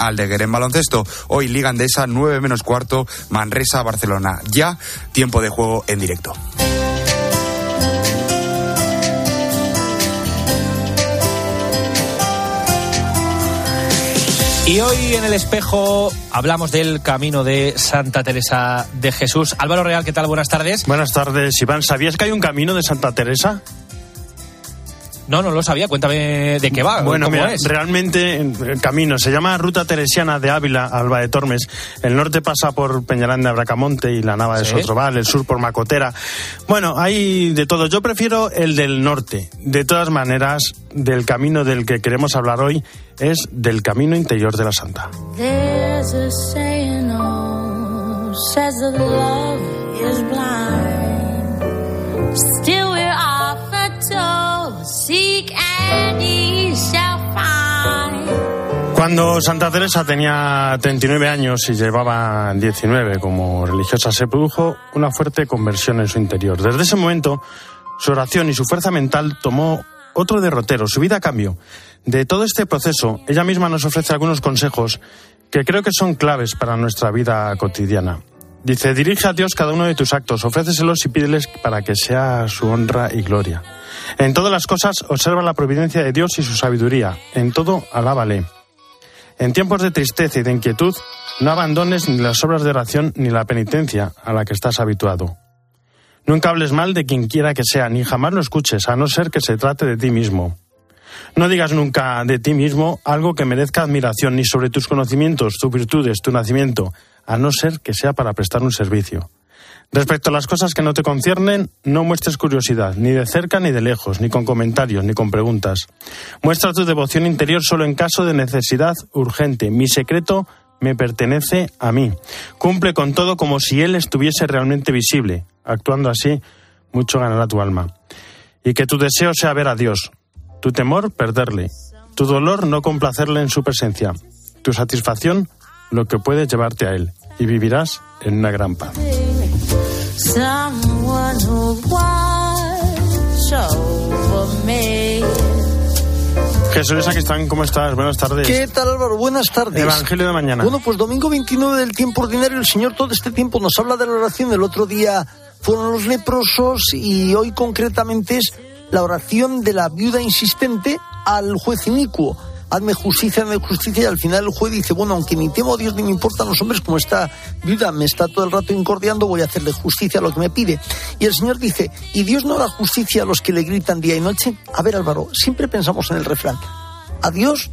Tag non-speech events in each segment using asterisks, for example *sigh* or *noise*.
Aldeguer. En baloncesto, hoy Liga Andesa, 9 menos cuarto, Manresa, Barcelona. Ya, tiempo de juego en directo. Y hoy en el espejo hablamos del camino de Santa Teresa de Jesús. Álvaro Real, ¿qué tal? Buenas tardes. Buenas tardes, Iván. ¿Sabías que hay un camino de Santa Teresa? No, no lo sabía. Cuéntame de qué va. Bueno, ¿Cómo mira, es? realmente el camino se llama Ruta Teresiana de Ávila a Alba de Tormes. El norte pasa por Peñarán de Abracamonte y la Nava de Sí. Sotrobal, el sur por Macotera. Bueno, hay de todo. Yo prefiero el del norte. De todas maneras, del camino del que queremos hablar hoy es del camino interior de la Santa. There's a saying, says that love is blind. Still Cuando Santa Teresa tenía 39 años y llevaba 19 como religiosa, se produjo una fuerte conversión en su interior. Desde ese momento, su oración y su fuerza mental tomó otro derrotero, su vida cambió. De todo este proceso, ella misma nos ofrece algunos consejos que creo que son claves para nuestra vida cotidiana. Dice, dirige a Dios cada uno de tus actos, ofréceselos y pídeles para que sea su honra y gloria. En todas las cosas, observa la providencia de Dios y su sabiduría. En todo, alábale. En tiempos de tristeza y de inquietud, no abandones ni las obras de oración ni la penitencia a la que estás habituado. Nunca hables mal de quien quiera que sea, ni jamás lo escuches, a no ser que se trate de ti mismo. No digas nunca de ti mismo algo que merezca admiración, ni sobre tus conocimientos, tus virtudes, tu nacimiento, a no ser que sea para prestar un servicio. Respecto a las cosas que no te conciernen, no muestres curiosidad, ni de cerca ni de lejos, ni con comentarios, ni con preguntas. Muestra tu devoción interior solo en caso de necesidad urgente. Mi secreto me pertenece a mí. Cumple con todo como si él estuviese realmente visible. Actuando así, mucho ganará tu alma. Y que tu deseo sea ver a Dios. Tu temor, perderle. Tu dolor, no complacerle en su presencia. Tu satisfacción, lo que puede llevarte a él. Y vivirás en una gran paz. Someone who watch over me. Jesús Aquistán, ¿cómo estás? Buenas tardes. ¿Qué tal Álvaro? Buenas tardes. Evangelio de mañana. Bueno, pues domingo 29 del tiempo ordinario, el Señor todo este tiempo nos habla de la oración. El otro día fueron los leprosos y hoy concretamente es la oración de la viuda insistente al juez inicuo. Hazme justicia, hazme justicia. Y al final el juez dice, bueno, aunque ni temo a Dios ni me importan los hombres, como esta viuda me está todo el rato incordiando, voy a hacerle justicia a lo que me pide. Y el Señor dice, ¿y Dios no hará justicia a los que le gritan día y noche? A ver, Álvaro, siempre pensamos en el refrán. A Dios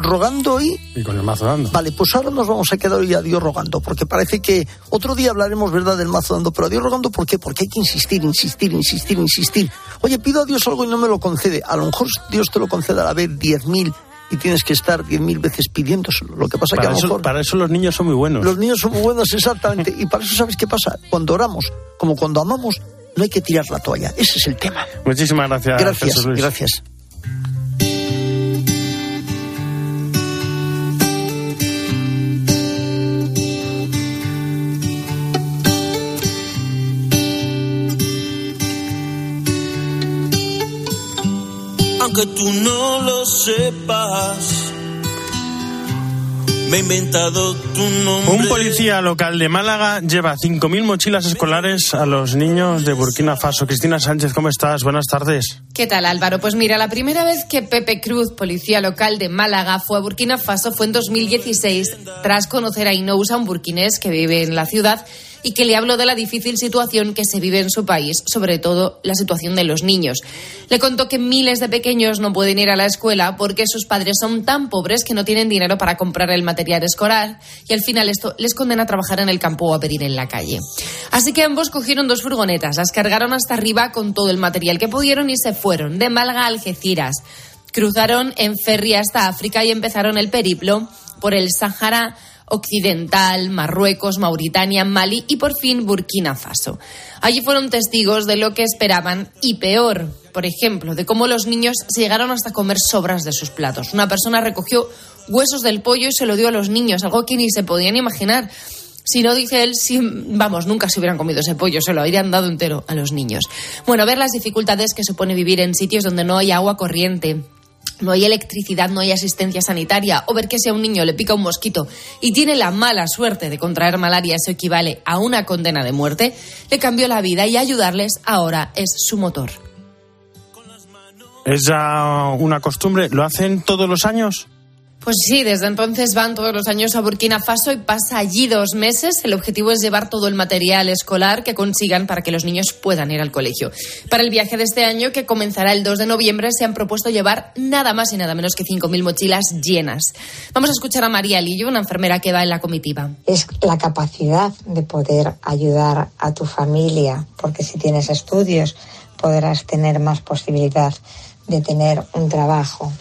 rogando y Y con el mazo dando. Vale, pues ahora nos vamos a quedar hoy a Dios rogando, porque parece que otro día hablaremos, ¿verdad?, del mazo dando, pero a Dios rogando, ¿por qué? Porque hay que insistir, insistir, insistir, insistir. Oye, pido a Dios algo y no me lo concede. A lo mejor Dios te lo concede a la vez diez mil y tienes que estar diez mil veces pidiéndoselo. Lo que pasa que a Para lo eso, mejor... para eso los niños son muy buenos. Los niños son muy buenos, exactamente. Y para eso, ¿sabes qué pasa? Cuando oramos, como cuando amamos, no hay que tirar la toalla. Ese es el tema. Muchísimas gracias, Gracias, Jesús Luis. gracias. Aunque tú no lo sepas. Me he inventado tu nombre. Un policía local de Málaga lleva 5.000 mochilas escolares a los niños de Burkina Faso. Cristina Sánchez, ¿cómo estás? Buenas tardes. ¿Qué tal Álvaro? Pues mira, la primera vez que Pepe Cruz, policía local de Málaga, fue a Burkina Faso fue en 2016, tras conocer a Inousa, un burkinés que vive en la ciudad y que le habló de la difícil situación que se vive en su país, sobre todo la situación de los niños. Le contó que miles de pequeños no pueden ir a la escuela porque sus padres son tan pobres que no tienen dinero para comprar el material escolar y al final esto les condena a trabajar en el campo o a pedir en la calle. Así que ambos cogieron dos furgonetas, las cargaron hasta arriba con todo el material que pudieron y se fueron de Málaga a Algeciras. Cruzaron en ferry hasta África y empezaron el periplo por el Sáhara Occidental, Marruecos, Mauritania, Mali y por fin Burkina Faso. Allí fueron testigos de lo que esperaban y peor, por ejemplo, de cómo los niños se llegaron hasta comer sobras de sus platos. Una persona recogió huesos del pollo y se lo dio a los niños, algo que ni se podían imaginar. Si no, dice él, si, vamos, nunca se hubieran comido ese pollo, se lo habrían dado entero a los niños. Bueno, ver las dificultades que supone vivir en sitios donde no hay agua corriente, no hay electricidad, no hay asistencia sanitaria, o ver que si a un niño le pica un mosquito y tiene la mala suerte de contraer malaria, eso equivale a una condena de muerte, le cambió la vida y ayudarles ahora es su motor. ¿Es ya una costumbre? ¿Lo hacen todos los años? Pues sí, desde entonces van todos los años a Burkina Faso y pasa allí dos meses. El objetivo es llevar todo el material escolar que consigan para que los niños puedan ir al colegio. Para el viaje de este año, que comenzará el 2 de noviembre, se han propuesto llevar nada más y nada menos que 5.000 mochilas llenas. Vamos a escuchar a María Lillo, una enfermera que va en la comitiva. Es la capacidad de poder ayudar a tu familia, porque si tienes estudios podrás tener más posibilidad de tener un trabajo.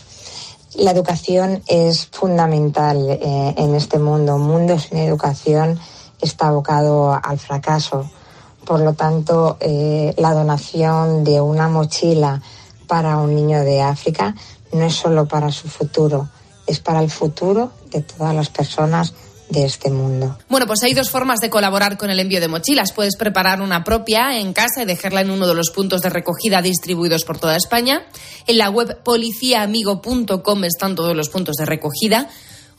La educación es fundamental eh, en este mundo. Un mundo sin educación está abocado al fracaso. Por lo tanto, eh, la donación de una mochila para un niño de África no es solo para su futuro, es para el futuro de todas las personas de este mundo. Bueno, pues hay dos formas de colaborar con el envío de mochilas. Puedes preparar una propia en casa y dejarla en uno de los puntos de recogida distribuidos por toda España. En la web policiaamigo.com están todos los puntos de recogida.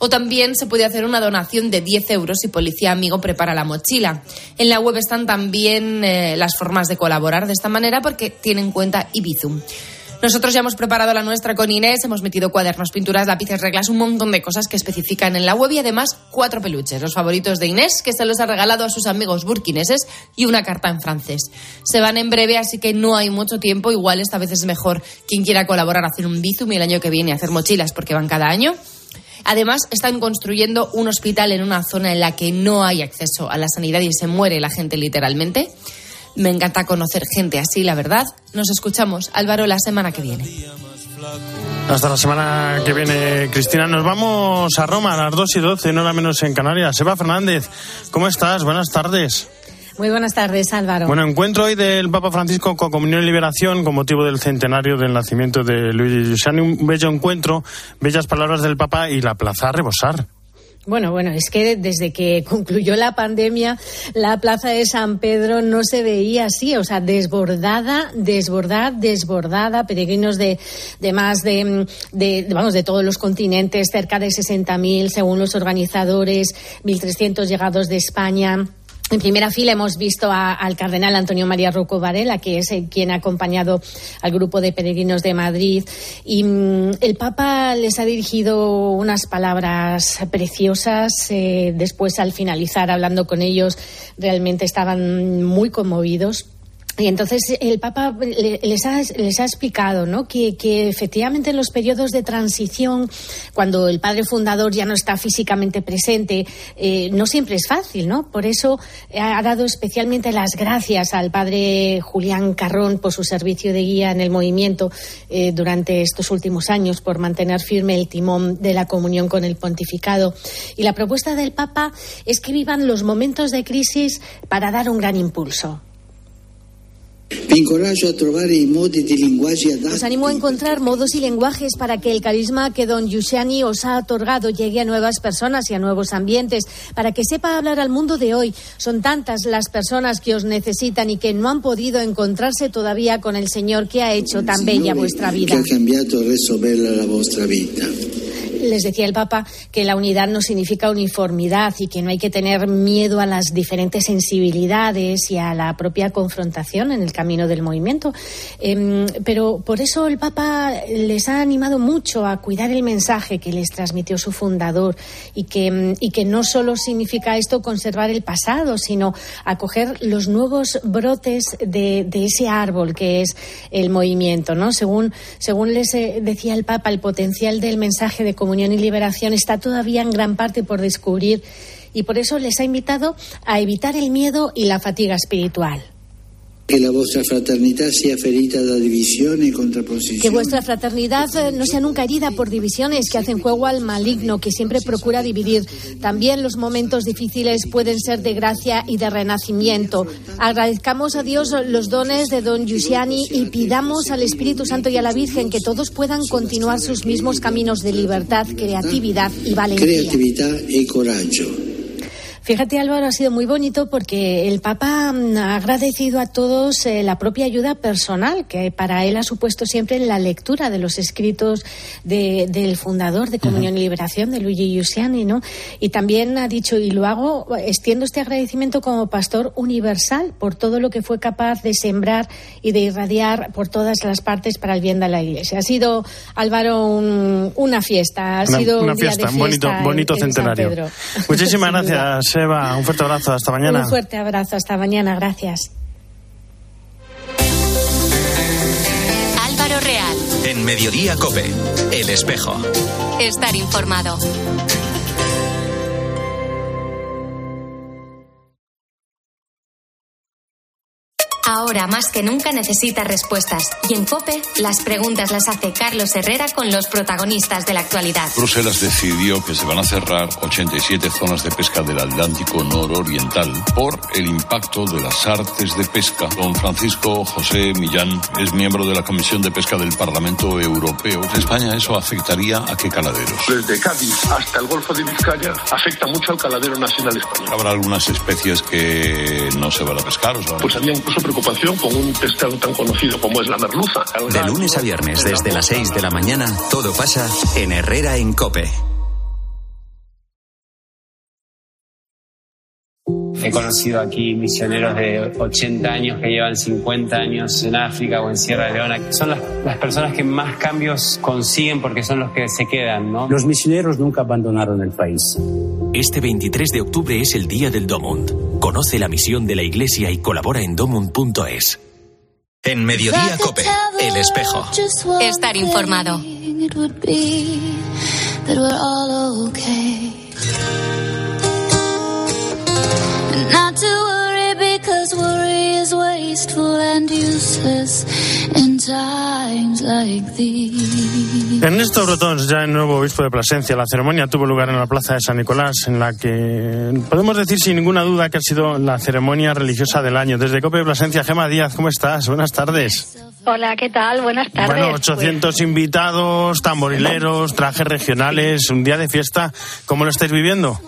O también se puede hacer una donación de 10 euros si Policía Amigo prepara la mochila. En la web están también eh, las formas de colaborar de esta manera porque tienen en cuenta Ibizum. Nosotros ya hemos preparado la nuestra con Inés, hemos metido cuadernos, pinturas, lápices, reglas, un montón de cosas que especifican en la web y además cuatro peluches, los favoritos de Inés, que se los ha regalado a sus amigos burkineses y una carta en francés. Se van en breve, así que no hay mucho tiempo. Igual esta vez es mejor quien quiera colaborar hacer un bizum y el año que viene hacer mochilas porque van cada año. Además, están construyendo un hospital en una zona en la que no hay acceso a la sanidad y se muere la gente literalmente. Me encanta conocer gente así, la verdad. Nos escuchamos, Álvaro, la semana que viene. Hasta la semana que viene, Cristina. Nos vamos a Roma a las 2 y 12, no hora menos en Canarias. Eva Fernández, ¿cómo estás? Buenas tardes. Muy buenas tardes, Álvaro. Bueno, encuentro hoy del Papa Francisco con Comunión y Liberación con motivo del centenario del nacimiento de Luigi Giussani. Un bello encuentro, bellas palabras del Papa y la plaza a rebosar. Bueno, bueno, es que desde que *laughs* concluyó la pandemia, la plaza de San Pedro no se veía así, o sea, desbordada, desbordada, desbordada, peregrinos de, de más de, de, vamos, de todos los continentes, cerca de 60.000 según los organizadores, 1.300 llegados de España. En primera fila hemos visto al cardenal Antonio María Rocco Varela, que es el, quien ha acompañado al grupo de peregrinos de Madrid. Y mm, el Papa les ha dirigido unas palabras preciosas. Eh, después, al finalizar, hablando con ellos, realmente estaban muy conmovidos y entonces el Papa les ha, les ha explicado ¿no? que, efectivamente en los periodos de transición, cuando el padre fundador ya no está físicamente presente, eh, no siempre es fácil. ¿no? Por eso ha dado especialmente las gracias al padre Julián Carrón por su servicio de guía en el movimiento eh, durante estos últimos años, por mantener firme el timón de la comunión con el pontificado. Y la propuesta del Papa es que vivan los momentos de crisis para dar un gran impulso. Os animo a encontrar modos y lenguajes para que el carisma que don Giussani os ha otorgado llegue a nuevas personas y a nuevos ambientes, para que sepa hablar al mundo de hoy. Son tantas las personas que os necesitan y que no han podido encontrarse todavía con el Señor que ha hecho tan bella vuestra vida. Que ha cambiado reso bella la vuestra vida les decía el Papa que la unidad no significa uniformidad y que no hay que tener miedo a las diferentes sensibilidades y a la propia confrontación en el camino del movimiento. Eh, pero por eso el Papa les ha animado mucho a cuidar el mensaje que les transmitió su fundador y que, y que no solo significa esto conservar el pasado, sino acoger los nuevos brotes de, de ese árbol que es el movimiento. ¿no? Según, según les eh, decía el Papa, el potencial del mensaje de comunión y liberación está todavía en gran parte por descubrir y por eso les ha invitado a evitar el miedo y la fatiga espiritual. Que la vuestra fraternidad sea ferita de división y contraposición. Que vuestra fraternidad eh, no sea nunca herida por divisiones que hacen juego al maligno, que siempre procura dividir. También los momentos difíciles pueden ser de gracia y de renacimiento. Agradezcamos a Dios los dones de don Giussiani y pidamos al Espíritu Santo y a la Virgen que todos puedan continuar sus mismos caminos de libertad, creatividad y valentía. Creatividad y coraggio. Fíjate, Álvaro, ha sido muy bonito porque el Papa mm, ha agradecido a todos eh, la propia ayuda personal que para él ha supuesto siempre la lectura de los escritos del fundador de Comunión y Liberación, de Luigi Giussiani, ¿no? Y también ha dicho, y lo hago, extiendo este agradecimiento como pastor universal por todo lo que fue capaz de sembrar y de irradiar por todas las partes para el bien de la Iglesia. Ha sido, Álvaro, una fiesta. Ha sido una un fiesta, día de un bonito, fiesta en- bonito en San centenario. Muchísimas *laughs* gracias, Eva. Un fuerte abrazo. Hasta mañana. Un fuerte abrazo. Hasta mañana. Gracias. Álvaro Real. En Mediodía Cope, El Espejo. Estar informado. Ahora más que nunca necesita respuestas y en COPE las preguntas las hace Carlos Herrera con los protagonistas de la actualidad. Bruselas decidió que se van a cerrar 87 zonas de pesca del Atlántico nororiental por el impacto de las artes de pesca. Don Francisco José Millán es miembro de la Comisión de Pesca del Parlamento Europeo. En España eso afectaría a qué caladeros. Desde Cádiz hasta el Golfo de Vizcaya afecta mucho al caladero nacional español. Habrá algunas especies que no se van a pescar. O sea, Pues había incluso preocupación con un pescado tan conocido como es la merluza. De lunes a viernes, desde las 6 de la mañana, todo pasa en Herrera en Cope. He conocido aquí misioneros de 80 años que llevan 50 años en África o en Sierra Leona. Son las, las personas que más cambios consiguen porque son los que se quedan, ¿no? Los misioneros nunca abandonaron el país. Este 23 de octubre es el Día del Domund. Conoce la misión de la Iglesia y colabora en domund.es. En Mediodía Cope, El Espejo. Estar informado. Not to worry because worry is wasteful and useless Ernesto Brotons, ya el nuevo obispo de Plasencia, la ceremonia tuvo lugar en la plaza de San Nicolás, en la que podemos decir sin ninguna duda que ha sido la ceremonia religiosa del año. Desde Cope de Plasencia, Gema Díaz, ¿cómo estás? Buenas tardes. Hola, ¿qué tal? Buenas tardes. Bueno, 800 invitados, tamborileros, trajes regionales, un día de fiesta. ¿Cómo lo estáis viviendo?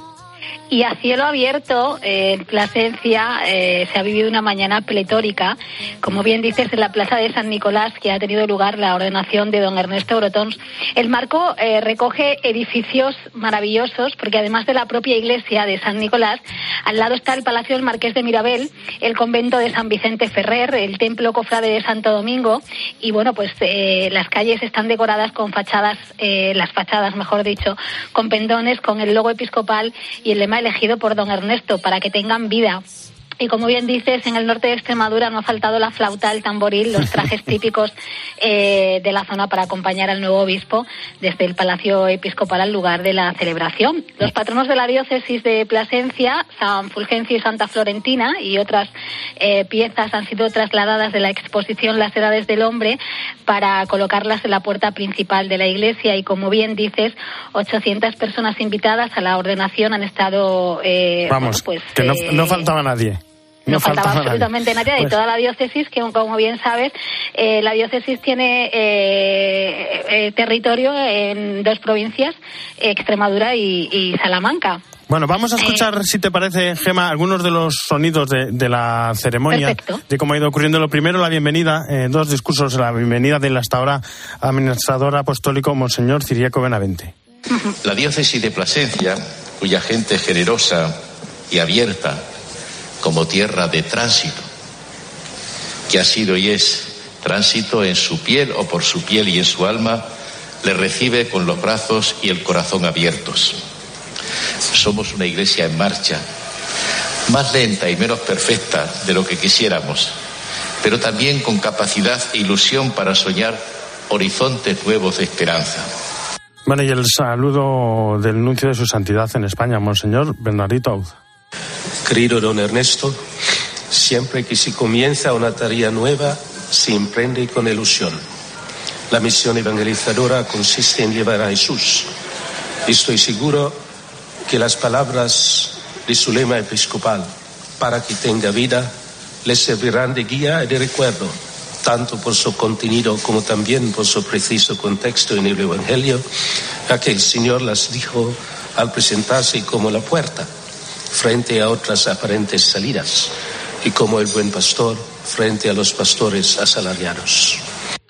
Y a cielo abierto, eh, en Plasencia eh, se ha vivido una mañana pletórica, como bien dices, en la plaza de San Nicolás, que ha tenido lugar la ordenación de don Ernesto Brotons. El marco eh, recoge edificios maravillosos, porque además de la propia iglesia de San Nicolás, al lado está el Palacio del Marqués de Mirabel, el convento de San Vicente Ferrer, el templo cofrade de Santo Domingo, y bueno, pues eh, las calles están decoradas con fachadas, las fachadas, mejor dicho, con pendones, con el logo episcopal y el lema elegido por don Ernesto, para que tengan vida. Y como bien dices, en el norte de Extremadura no ha faltado la flauta, el tamboril, los *laughs* trajes típicos eh, de la zona para acompañar al nuevo obispo desde el Palacio Episcopal al lugar de la celebración. Los patronos de la diócesis de Plasencia, San Fulgencio y Santa Florentina, y otras eh, piezas han sido trasladadas de la exposición Las Edades del Hombre para colocarlas en la puerta principal de la iglesia. Y como bien dices, 800 personas invitadas a la ordenación han estado. eh, Vamos, bueno, pues, que no, eh, no faltaba nadie. No, faltaba nadie. absolutamente nadie de Pues- toda la diócesis, que como bien sabes, eh, la diócesis tiene eh, eh, territorio en dos provincias, Extremadura y, y Salamanca. Bueno, vamos a escuchar, si te parece, Gema, algunos de los sonidos de, de la ceremonia, Perfecto. de cómo ha ido ocurriendo. Lo primero, la bienvenida, eh, dos discursos, la bienvenida del hasta ahora administrador apostólico, Monseñor Ciriaco Benavente. La diócesis de Plasencia, cuya gente es generosa y abierta como tierra de tránsito, que ha sido y es tránsito en su piel o por su piel y en su alma, le recibe con los brazos y el corazón abiertos. Somos una iglesia en marcha, más lenta y menos perfecta de lo que quisiéramos, pero también con capacidad e ilusión para soñar horizontes nuevos de esperanza. Bueno, y el saludo del nuncio de su santidad en España, Monseñor Bernardito. Querido don Ernesto, siempre que se comienza una tarea nueva, se emprende con ilusión. La misión evangelizadora consiste en llevar a Jesús. Estoy seguro que las palabras de su lema episcopal, para que tenga vida, le servirán de guía y de recuerdo, tanto por su contenido como también por su preciso contexto en el Evangelio, ya que el Señor las dijo al presentarse como la puerta. Frente a otras aparentes salidas y como el buen pastor frente a los pastores asalariados.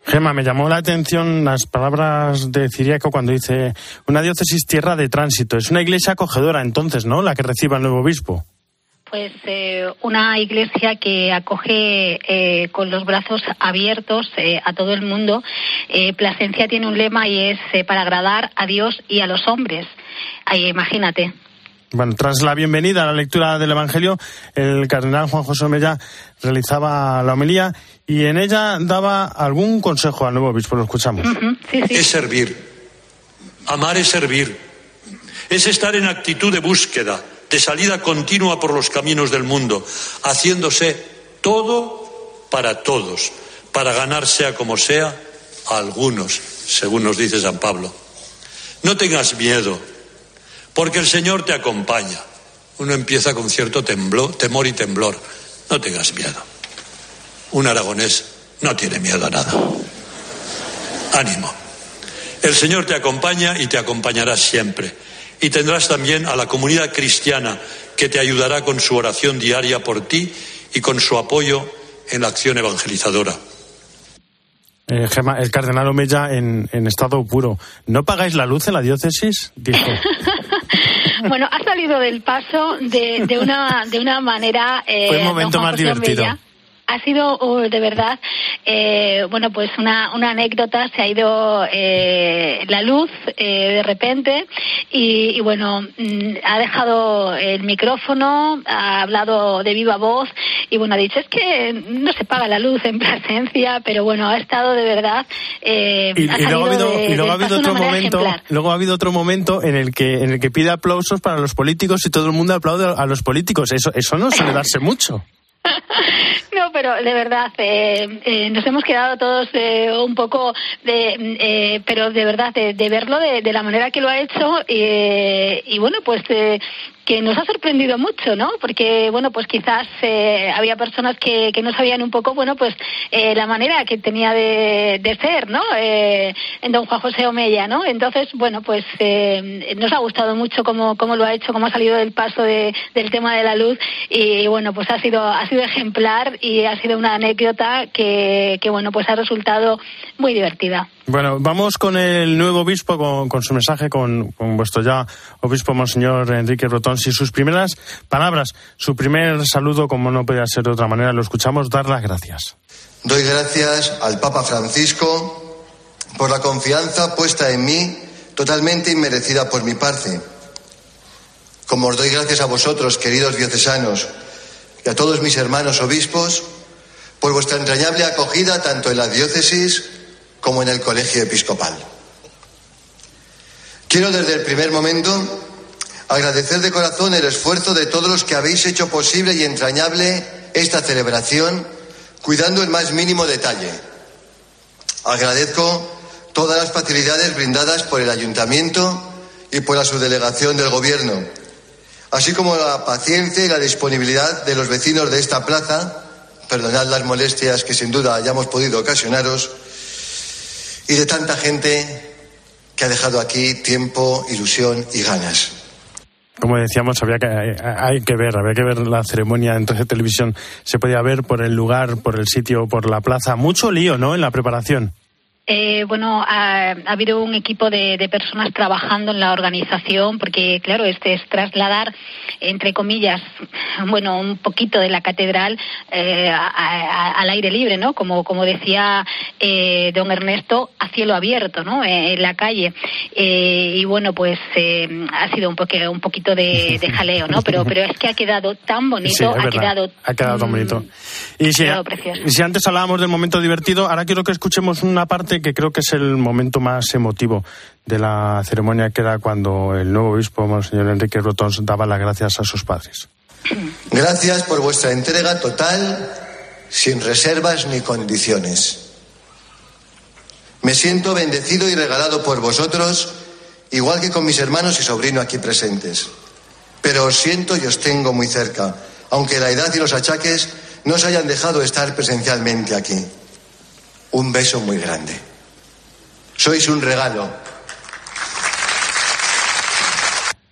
Gema, me llamó la atención las palabras de Ciriaco cuando dice una diócesis tierra de tránsito. Es una iglesia acogedora entonces, ¿no? La que reciba el nuevo obispo. Pues eh, una iglesia que acoge eh, con los brazos abiertos eh, a todo el mundo. Plasencia tiene un lema y es para agradar a Dios y a los hombres. Ahí, imagínate. Bueno, tras la bienvenida a la lectura del Evangelio, el cardenal Juan José Omella realizaba la homilía y en ella daba algún consejo al nuevo obispo. Lo escuchamos. Es servir. Amar es servir. Es estar en actitud de búsqueda, de salida continua por los caminos del mundo, haciéndose todo para todos, para ganar sea como sea a algunos, según nos dice San Pablo. No tengas miedo porque el Señor te acompaña. Uno empieza con cierto temor y temblor. No tengas miedo. Un aragonés no tiene miedo a nada. Ánimo. El Señor te acompaña y te acompañará siempre. Y tendrás también a la comunidad cristiana que te ayudará con su oración diaria por ti y con su apoyo en la acción evangelizadora. Eh, el cardenal Omeya en, en, estado puro. ¿No pagáis la luz en la diócesis? Dijo. *laughs* *laughs* bueno, ha salido del paso de, de, una, de una manera. Eh, Fue el momento más divertido ha sido uh, de verdad, eh, bueno, pues una, una anécdota, se ha ido eh, la luz eh, de repente y, bueno, mm, ha dejado el micrófono, ha hablado de viva voz y bueno, ha dicho, es que no se paga la luz en presencia, pero bueno, ha estado de verdad... y, luego ha habido, y luego ha habido otro momento, luego ha habido otro momento en el que en el que pide aplausos para los políticos y todo el mundo aplaude a los políticos. Eso, eso no suele darse mucho. *laughs* No, pero de verdad, eh, eh, nos hemos quedado todos eh, un poco de, pero de verdad, de, verlo de, de, la manera que lo ha hecho y bueno, pues que nos ha sorprendido mucho, ¿no? Porque, bueno, pues quizás eh, había personas que, que no sabían un poco, bueno, pues eh, la manera que tenía de, de ser, ¿no? Eh, en don Juan José Omeya, ¿no? Entonces, bueno, pues nos ha gustado mucho cómo, cómo lo ha hecho, cómo ha salido del paso de, del tema de la luz y, bueno, pues ha sido, ha sido ejemplar y ha sido una anécdota que, que bueno, pues ha resultado muy divertida. Bueno, vamos con el nuevo obispo, con, su mensaje, con, vuestro ya obispo, Monseñor Enrique Rotón. Si sus primeras palabras, su primer saludo, como no podía ser de otra manera, lo escuchamos, dar las gracias. Doy gracias al Papa Francisco por la confianza puesta en mí, totalmente inmerecida por mi parte. Como os doy gracias a vosotros, queridos diocesanos, y a todos mis hermanos obispos, por vuestra entrañable acogida tanto en la diócesis como en el colegio episcopal. Quiero desde el primer momento agradecer de corazón el esfuerzo de todos los que habéis hecho posible y entrañable esta celebración, cuidando el más mínimo detalle. Agradezco todas las facilidades brindadas por el ayuntamiento y por la subdelegación del gobierno, así como la paciencia y la disponibilidad de los vecinos de esta plaza, perdonad las molestias que sin duda hayamos podido ocasionaros, y de tanta gente que ha dejado aquí tiempo, ilusión y ganas. Como decíamos, había que, hay que ver, había que ver la ceremonia en televisión. Se podía ver por el lugar, por el sitio, por la plaza. Mucho lío, ¿no? En la preparación. Eh, bueno, ha, habido un equipo de, personas trabajando en la organización, porque claro, este es trasladar, entre comillas, *laughs* bueno, un poquito de la catedral eh, al aire libre, ¿no? Como, como decía eh, don Ernesto, a cielo abierto, ¿no? en la calle. y bueno, pues ha sido un, un poquito de, jaleo, ¿no? Pero, pero es que ha quedado tan bonito, ha, quedado, ha quedado tan bonito. Y si, si antes hablábamos del momento divertido, ahora quiero que escuchemos una parte que creo que es el momento más emotivo de la ceremonia, que era cuando el nuevo obispo, Monseñor Enrique Rotons, daba las gracias a sus padres. Gracias por vuestra entrega total, sin reservas ni condiciones. Me siento bendecido y regalado por vosotros, igual que con mis hermanos y sobrino aquí presentes. Pero os siento y os tengo muy cerca, aunque la edad y los achaques no os hayan dejado estar presencialmente aquí un beso muy grande. Sois un regalo.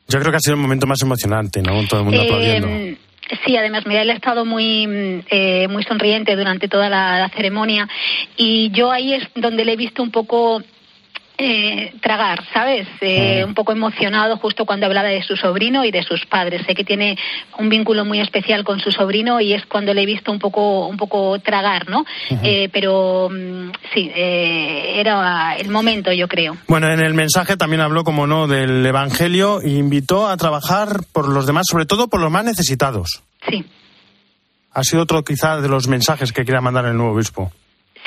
Yo creo que ha sido el momento más emocionante, ¿no? Todo el mundo aplaudiendo. Eh, sí, además, mira, él ha estado muy, mm, eh, muy sonriente durante toda la, la ceremonia y yo ahí es donde le he visto un poco eh, tragar, ¿sabes? Eh, un poco emocionado justo cuando hablaba de su sobrino y de sus padres. Sé que tiene un vínculo muy especial con su sobrino y es cuando le he visto un poco, un poco tragar, ¿no? Eh, pero mm, sí, eh, era el momento, yo creo. Bueno, en el mensaje también habló, como no, del Evangelio e invitó a trabajar por los demás, sobre todo por los más necesitados. Sí. Ha sido otro quizá de los mensajes que quería mandar el nuevo obispo.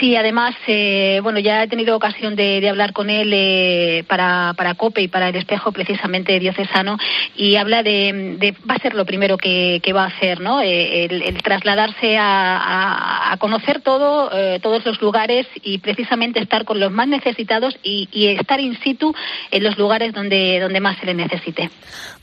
Sí, además, eh, bueno, ya he tenido ocasión de, hablar con él eh, para, para COPE y para el espejo precisamente diocesano y habla de, va a ser lo primero que, va a hacer, ¿no? Eh, el, el trasladarse a, a, conocer todo, eh, todos los lugares y precisamente estar con los más necesitados y, estar in situ en los lugares donde, donde más se le necesite.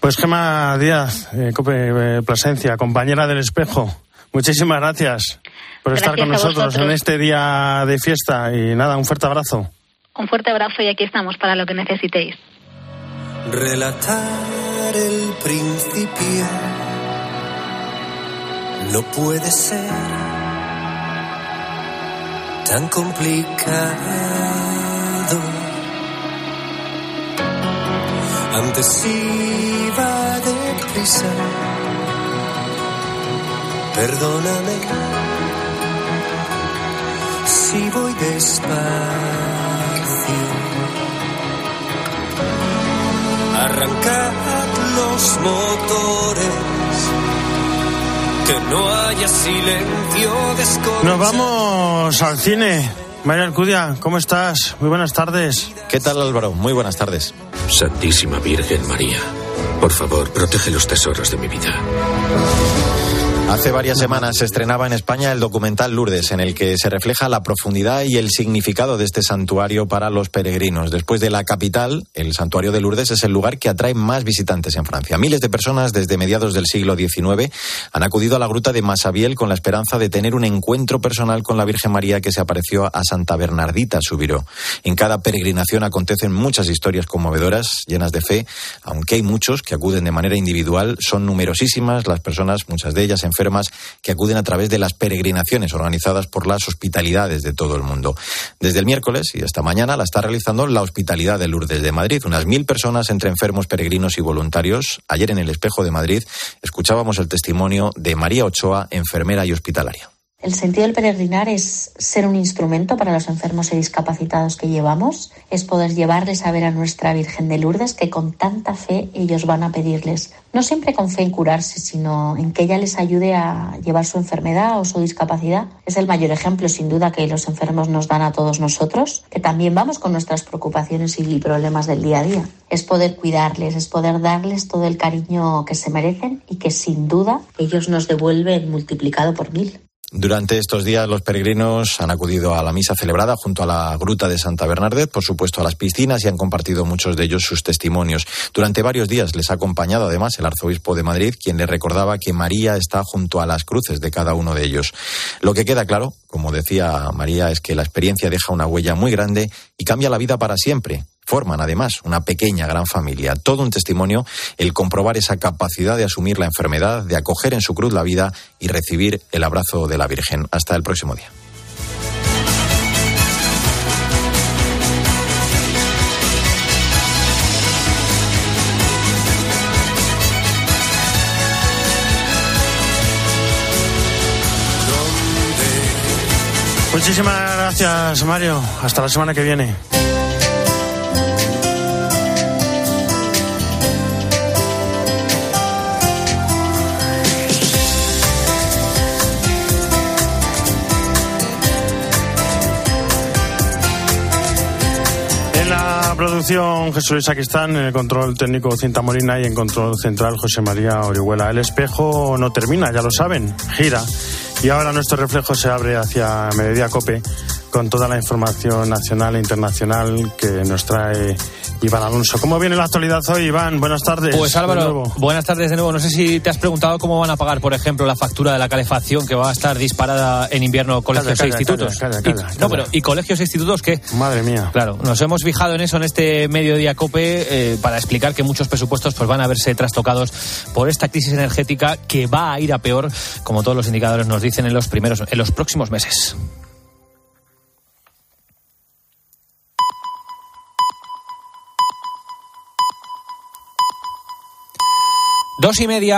Pues Gema Díaz, Cope Plasencia, compañera del espejo, muchísimas gracias por estar Gracias con nosotros en este día de fiesta y nada, un fuerte abrazo. Un fuerte abrazo y aquí estamos para lo que necesitéis. Relatar el principio no puede ser tan complicado. Antes iba deprisa, perdóname si voy despacio. Arrancad los motores, que no haya silencio desconcertante. Nos vamos al cine. María Alcudia, ¿cómo estás? Muy buenas tardes. ¿Qué tal Álvaro? Muy buenas tardes. Santísima Virgen María, por favor, protege los tesoros de mi vida. Hace varias semanas se estrenaba en España el documental Lourdes, en el que se refleja la profundidad y el significado de este santuario para los peregrinos. Después de la capital, el santuario de Lourdes es el lugar que atrae más visitantes en Francia. Miles de personas desde mediados del siglo XIX han acudido a la gruta de Massabiel con la esperanza de tener un encuentro personal con la Virgen María que se apareció a Santa Bernardita Subiró. En cada peregrinación acontecen muchas historias conmovedoras, llenas de fe, aunque hay muchos que acuden de manera individual, son numerosísimas las personas, muchas de ellas enfermas, que acuden a través de las peregrinaciones organizadas por las hospitalidades de todo el mundo. Desde el miércoles y hasta mañana la está realizando la Hospitalidad de Lourdes de Madrid. Unas mil personas entre enfermos, peregrinos y voluntarios. Ayer en el Espejo de Madrid escuchábamos el testimonio de María Ochoa, enfermera y hospitalaria. El sentido del peregrinar es ser un instrumento para los enfermos y discapacitados que llevamos, es poder llevarles a ver a nuestra Virgen de Lourdes que con tanta fe ellos van a pedirles, no siempre con fe en curarse, sino en que ella les ayude a llevar su enfermedad o su discapacidad. Es el mayor ejemplo, sin duda, que los enfermos nos dan a todos nosotros, que también vamos con nuestras preocupaciones y problemas del día a día. Es poder cuidarles, es poder darles todo el cariño que se merecen y que sin duda ellos nos devuelven multiplicado por mil. Durante estos días los peregrinos han acudido a la misa celebrada junto a la gruta de Santa Bernardet, por supuesto a las piscinas y han compartido muchos de ellos sus testimonios. Durante varios días les ha acompañado además el arzobispo de Madrid, quien le recordaba que María está junto a las cruces de cada uno de ellos. Lo que queda claro, como decía María, es que la experiencia deja una huella muy grande y cambia la vida para siempre. Forman además una pequeña gran familia. Todo un testimonio el comprobar esa capacidad de asumir la enfermedad, de acoger en su cruz la vida y recibir el abrazo de la Virgen. Hasta el próximo día. Muchísimas gracias, Mario. Hasta la semana que viene. Producción Jesús Luis en el control técnico Cinta Molina y en control central José María Orihuela. El espejo no termina, ya lo saben, gira. Y ahora nuestro reflejo se abre hacia Mediodía Cope con toda la información nacional e internacional que nos trae Iván Alonso. ¿Cómo viene la actualidad hoy, Iván? Buenas tardes. Pues Álvaro, buenas tardes de nuevo. No sé si te has preguntado cómo van a pagar, por ejemplo, la factura de la calefacción que va a estar disparada en invierno colegios e institutos. y, no, pero ¿y colegios e institutos qué? Madre mía. Claro, nos hemos fijado en eso en este mediodía COPE eh, para explicar que muchos presupuestos pues van a verse trastocados por esta crisis energética que va a ir a peor, como todos los indicadores nos dicen en los primeros en los próximos meses. Dos y media.